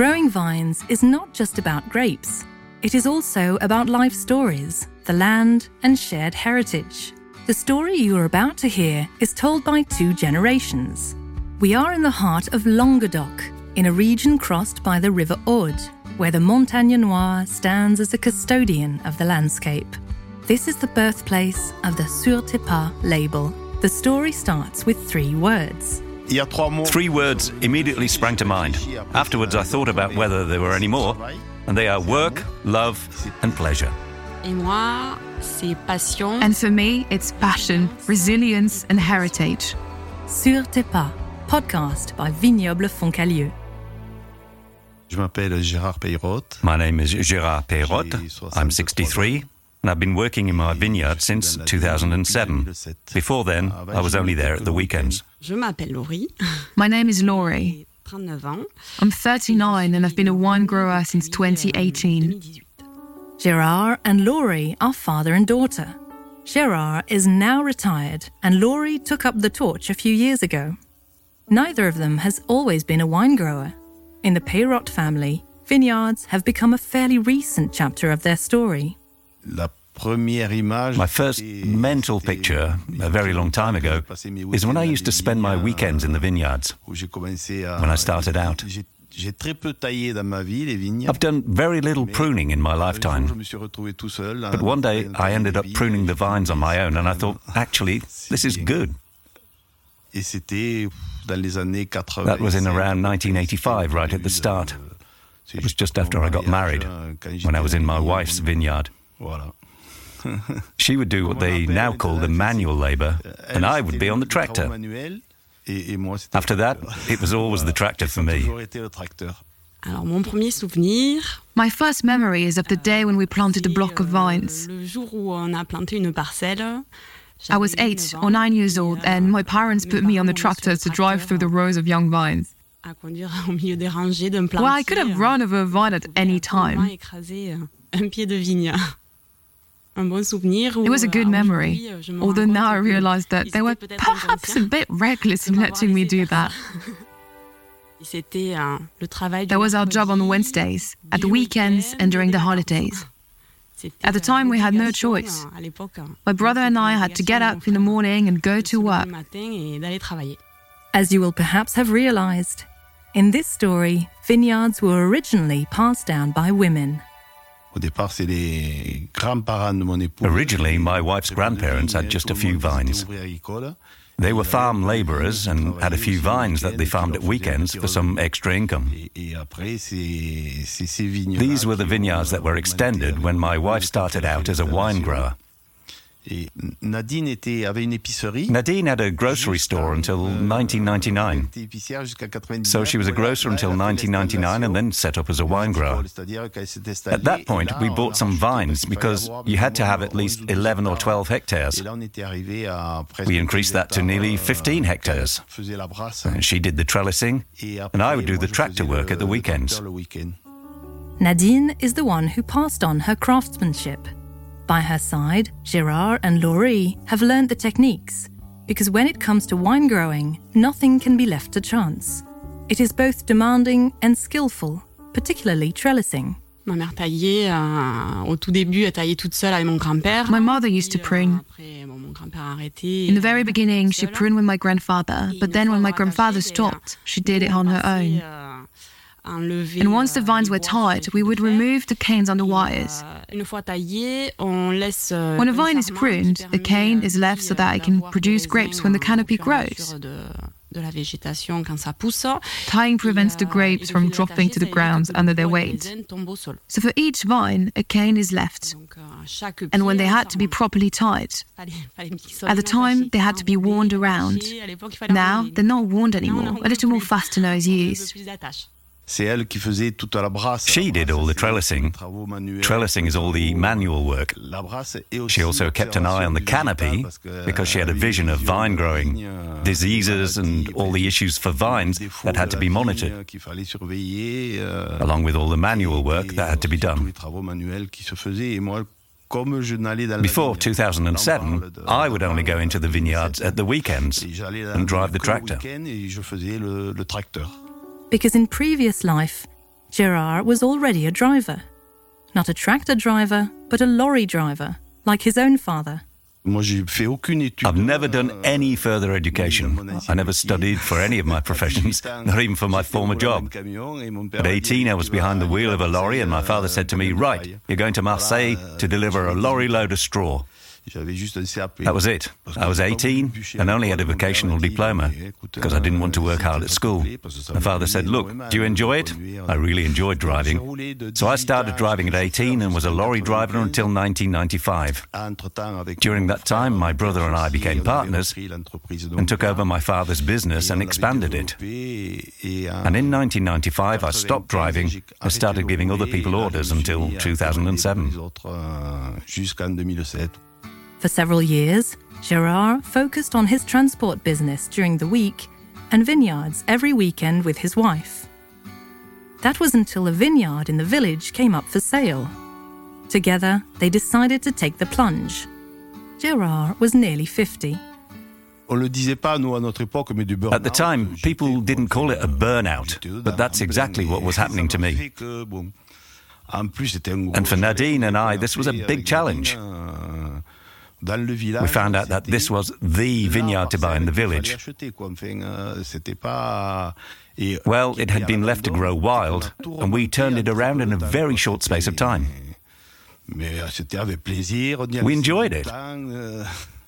Growing vines is not just about grapes, it is also about life stories, the land, and shared heritage. The story you are about to hear is told by two generations. We are in the heart of Languedoc, in a region crossed by the River Aude, where the Montagne Noire stands as a custodian of the landscape. This is the birthplace of the Sur Pas label. The story starts with three words. Three words immediately sprang to mind. Afterwards, I thought about whether there were any more, and they are work, love, and pleasure. Et moi, c'est passion. And for me, it's passion, resilience, and heritage. Sur Tes Pas, podcast by Vignoble Foncalieu. Je m'appelle Gérard Peyrotte. My name is Gérard Peyrotte. I'm 63, and I've been working in my vineyard since 2007. Before then, I was only there at the weekends. Je m'appelle Lorie, My name is Lorie. I'm 39 and I've been a wine grower since 2018. 2018. Gérard and Lorie are father and daughter. Gérard is now retired, and Lorie took up the torch a few years ago. Neither of them has always been a wine grower. In the Peyrot family, vineyards have become a fairly recent chapter of their story. La première image. My first mental picture, a very long time ago, is when I used to spend my weekends in the vineyards. Où j'ai commencé à- when I started out. J'ai- J'ai très peu taillé dans ma vie les vignes. I've done very little pruning in my Un jour, je lifetime, me suis retrouvé tout seul. but one day I ended up pruning the vines on my own, and I thought, ah, actually, this is good. Et c'était dans les années 80. That was in around 1985, right at the start. Euh, it was just after I got married, when I was in my wife's vineyard. Voilà. She would do what they now call the manual labour, and I would be on the tractor. Et, et moi, c'était- After that, it was always the tractor for me. toujours été le tracteur. Alors, mon premier souvenir. My first memory is of the day when we planted a block of euh, vines. Le jour où on a planté une parcelle. I was eight or nine years old, euh, and my parents put me on the parents tractor to drive through the rows of young vines. À conduire au milieu des rangées d'un plantier. Well, I could have run over a vine at any time. Euh, It was a good euh, memory, aujourd'hui, euh, although now I realize that they were perhaps a bit reckless in letting me do that. euh, le travail du That was our job on Wednesdays, at the weekends, and during the holidays. At the time, we had no choice. My brother and I had to get up in the morning and go to work. le matin et d'aller travailler. As you will perhaps have realized, in this story, vineyards were originally passed down by women. Originally, my wife's grandparents had just a few vines. They were farm labourers and had a few vines that they farmed at weekends for some extra income. Et, et après, c'est c'est ces vignes. These were the vineyards that were extended when my wife started out as a wine grower. Et Nadine était, avait une épicerie. Nadine had a grocery store until 1999. Elle était épicière jusqu'à 99. So she was a grocer until elle a fait 1999 and then set up as a wine grower. C'est-à-dire qu'elle s'est installée, At that point, we bought some vines because you had to have at least 11 11 or 12 hectares. là, on était arrivé à presque We increased that to nearly euh, 15 hectares. faisait la brasse. And she did the trellising, and I would do the tractor work at the weekends. tracteur le week-end. Nadine is the one who passed on her craftsmanship. By her side, Gérard and Lorie have learned the techniques, because when it comes to wine growing, nothing can be left to chance. It is both demanding and skillful, particularly trellising. Ma mère taillait, euh, au tout début, elle taillait toute seule avec mon grand-père. My mother used to euh, prune. Après, bon, mon grand-père a arrêté. In the very beginning, she pruned with my grandfather, but then when my grandfather stopped, she did it on her own. Euh, euh, And once the euh, vines were tied, we would remove the canes on the wires. euh, une fois taillé, on laisse. euh, When a vine is pruned, the cane euh, is left so euh, that it can produce grapes when the canopy au fur et à grows. De, de la végétation quand ça pousse. Tying prevents the euh, grapes from dropping to the ground under their le bois et les weight. raisin tombent au sol. So for each vine, a cane is left. Euh, And when they had to be properly tied, Fallait- fallait qu'ils soient At the time, they had to be worn around. attachés. À l'époque, il fallait now they're not on anymore, a little more fastener is used. Plus d'attache. C'est elle qui faisait toute la brasse. She did all the trellising. les travaux manuels. Trellising is all the manual work. La brasse et aussi She also kept an eye on the canopy végétale parce que, because she had a euh, vision of vine growing, euh, diseases, and all the issues for vines that had to be euh, monitored, qu'il fallait surveiller. euh, along with all the manual work that had to be done. les travaux manuels qui se faisaient. Et moi, comme je n'allais dans la Before 2007, on parle de- I would only go into the vineyards at the weekends et j'allais dans- and drive the tractor. Week-end Et je faisais le, le tracteur. Because in previous life, Gérard was already a driver. Not a tractor driver, but a lorry driver, like his own father. Moi, j'ai fait aucune étude. I've never done any further education. I never studied for any of my professions, not even for my former job. At 18, I was behind the wheel of a lorry, and my father said to me, Right, you're going to Marseille to deliver a lorry load of straw. That was it. I was 18 and only had a vocational diploma because I didn't want to work hard at school. My father said, Look, do you enjoy it? I really enjoyed driving. So I started driving at 18 and was a lorry driver until 1995. During that time, my brother and I became partners and took over my father's business and expanded it. And in 1995, I stopped driving and started giving other people orders until 2007. For several years, Gérard focused on his transport business during the week and vineyards every weekend with his wife. That was until a vineyard in the village came up for sale. Together, they decided to take the plunge. Gérard was nearly 50. At the time, people didn't call it a burnout, but that's exactly what was happening to me. And for Nadine and I, this was a big challenge. We found out that this was the vineyard to buy in the village. Well, it had been left to grow wild, and we turned it around in a very short space of time. We enjoyed it.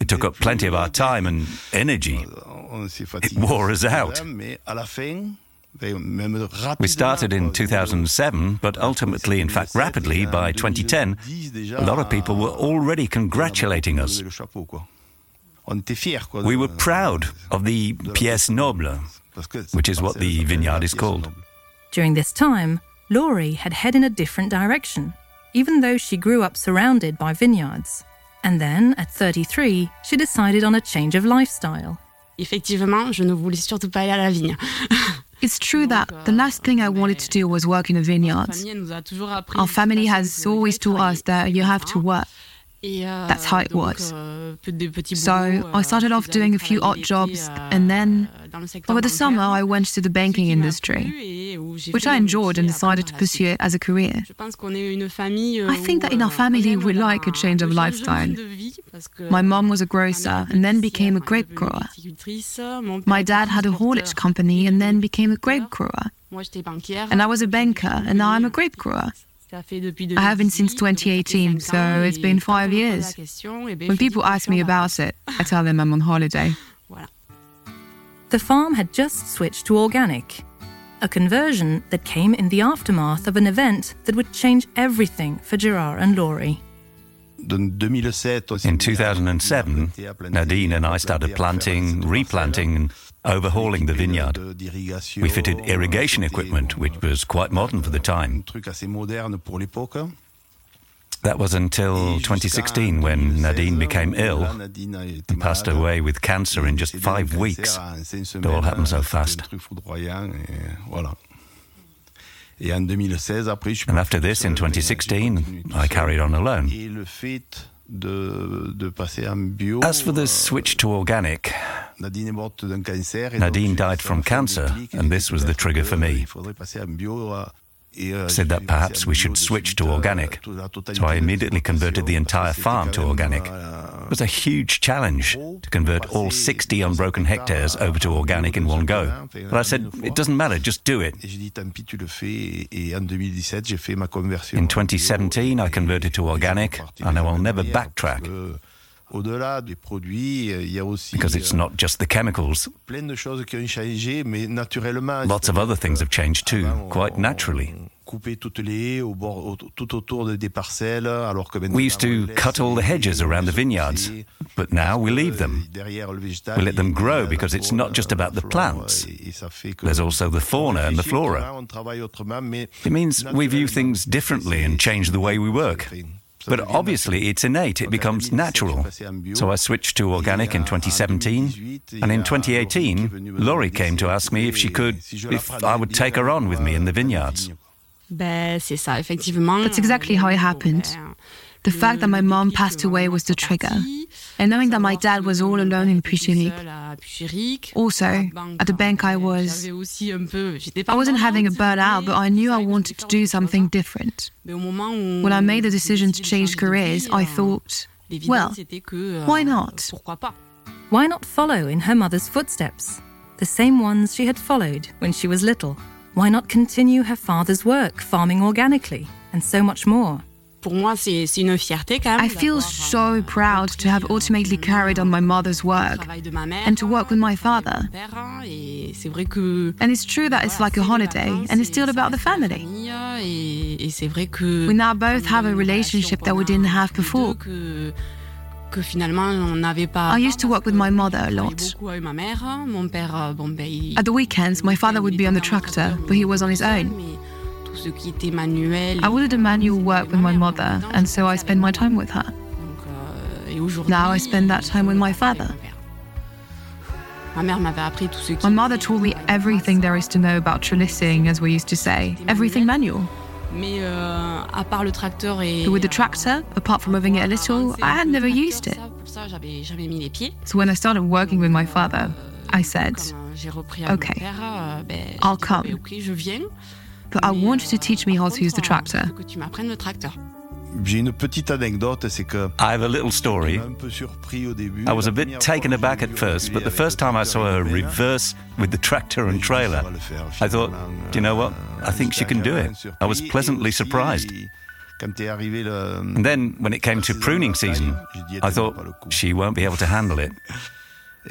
It took up plenty of our time and energy. It wore us out. We started in 2007, but ultimately, in fact, rapidly, by 2010, a lot of people were already congratulating us. We were proud of the pièce noble, which is what the vineyard is called. During this time, Lorie had head in a different direction, even though she grew up surrounded by vineyards. And then, at 33, she decided on a change of lifestyle. Effectivement, je ne voulais surtout pas aller à la vigne. It's true that the last thing I wanted to do was work in a vineyard. Our family has always taught us that you have to work. That's how it was. So I started off doing a few odd jobs, and then over the summer I went to the banking industry, which I enjoyed and decided to pursue it as a career. I think that in our family we like a change of lifestyle. My mom was a grocer and then became a grape grower. My dad had a haulage company and then became a grape grower. And I was a banker and now I'm a grape grower. I haven't since 2018, so it's been five years. When people ask me about it, I tell them I'm on holiday. The farm had just switched to organic, a conversion that came in the aftermath of an event that would change everything for Gérard and Lorie. In 2007, Nadine and I started planting, replanting, and overhauling the vineyard. We fitted irrigation equipment, which was quite modern for the time. That was until 2016 when Nadine became ill and passed away with cancer in just five weeks. It all happened so fast. And after this, in 2016, I carried on alone. As for the switch to organic, Nadine died from cancer, and this was the trigger for me. Said that perhaps we should switch to organic. So I immediately converted the entire farm to organic. It was a huge challenge to convert all 60 unbroken hectares over to organic in one go. But I said, it doesn't matter, just do it. In 2017, I converted to organic, and I will never backtrack. Because it's not just the chemicals. Lots of other things have changed too, quite naturally. We used to cut all the hedges around the vineyards, but now we leave them. We let them grow because it's not just about the plants. There's also the fauna and the flora. It means we view things differently and change the way we work. But obviously, it's innate, it becomes natural. So I switched to organic in 2017, and in 2018, Lorie came to ask me if she could, if I would take her on with me in the vineyards. That's exactly how it happened. The fact that my mom passed away was the trigger. And knowing that my dad was all alone in Puichéric. Also, at the bank I was. I wasn't having a burnout, but I knew I wanted to do something different. When I made the decision to change careers, I thought, well, why not? Why not follow in her mother's footsteps? The same ones she had followed when she was little. Why not continue her father's work, farming organically, and so much more? I feel so proud to have ultimately carried on my mother's work and to work with my father. And it's true that it's like a holiday and it's still about the family. We now both have a relationship that we didn't have before. I used to work with my mother a lot. At the weekends, my father would be on the tractor, but he was on his own. I wanted do manual work with my mother, and so I spend my time with her. Now I spend that time with my father. My mother taught me everything there is to know about trellising, as we used to say, everything manual. But with the tractor, apart from moving it a little, I had never used it. So when I started working with my father, I said, okay, I'll come but I want you to teach me how to use the tractor. J'ai une petite anecdote, c'est que I have a little story. I was a bit taken aback at first, but the first time I saw her reverse with the tractor and trailer, I thought, do you know what? I think she can do it. I was pleasantly surprised. And then, when it came to pruning season, I thought she won't be able to handle it.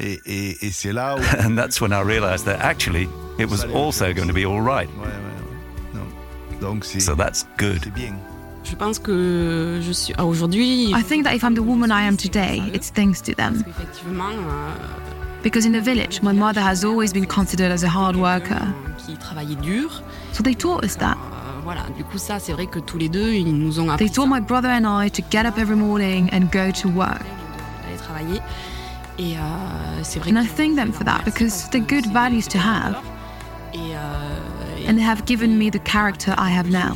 and that's when I realized that actually it was also going to be all right. So that's good. Je pense que je suis ah, aujourd'hui. I think that if I'm the woman I am today, it's thanks to them. Euh, because in the village, my mother has always been considered as a hard worker. Qui travaillait dur. So they taught us that. Euh, voilà, du coup ça, c'est vrai que tous les deux, ils nous ont appris. They taught my brother and I to get up every morning and go to work. D'aller travailler. Et euh, c'est vrai. And I thank them for that because they're good values to have. Euh, And have given me the character I have now.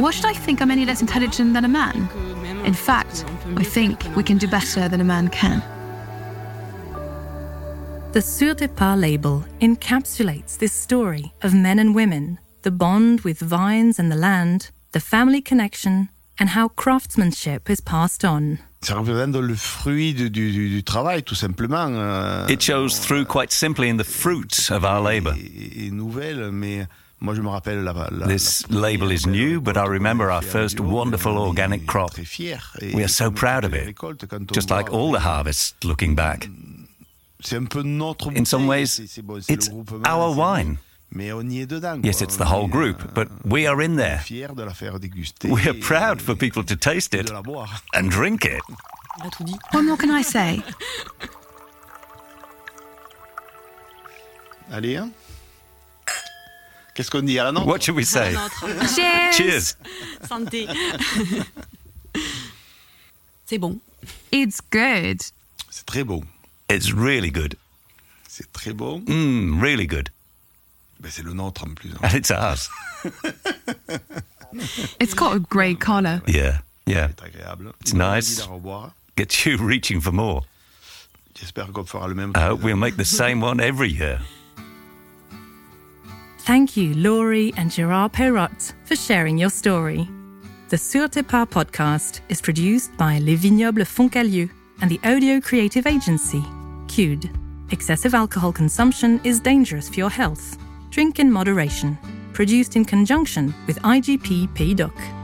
Why should I think I'm any less intelligent than a man? In fact, I think we can do better than a man can. The Sur Tes Pas label encapsulates this story of men and women, the bond with vines and the land, the family connection, and how craftsmanship is passed on. Ça représente le fruit du, du, du travail, tout simplement. Euh, It shows through quite simply in the fruits of our labor. Et, et nouvelle, mais moi je me rappelle la, la, This la label is new, but I remember our first wonderful organic crop. We are so proud of it, just like all the euh, harvests looking back. In some ways, it's our wine. Yes, it's the whole group, but we are in there. We are proud for people to taste it and drink it. What more can I say? Allez. Qu'est-ce qu'on dit à la nôtre? What should we say? Cheers! Cheers! Santé! C'est bon. It's good. C'est très bon. It's really good. C'est très bon. Mmm, really good. Ben, c'est le nôtre en plus. And it's ours. It's got a grey colour. Yeah, yeah. C'est agréable. It's nice. Gets you reaching for more. J'espère qu'on fera le même. I hope we'll make the same one every year. Thank you, Lorie and Gérard Perrot, for sharing your story. The Sur tes Pas podcast is produced by Les Vignobles Foncalieu and the audio creative agency, Cued. Excessive alcohol consumption is dangerous for your health. Drink in moderation. Produced in conjunction with IGP Pays d'Oc.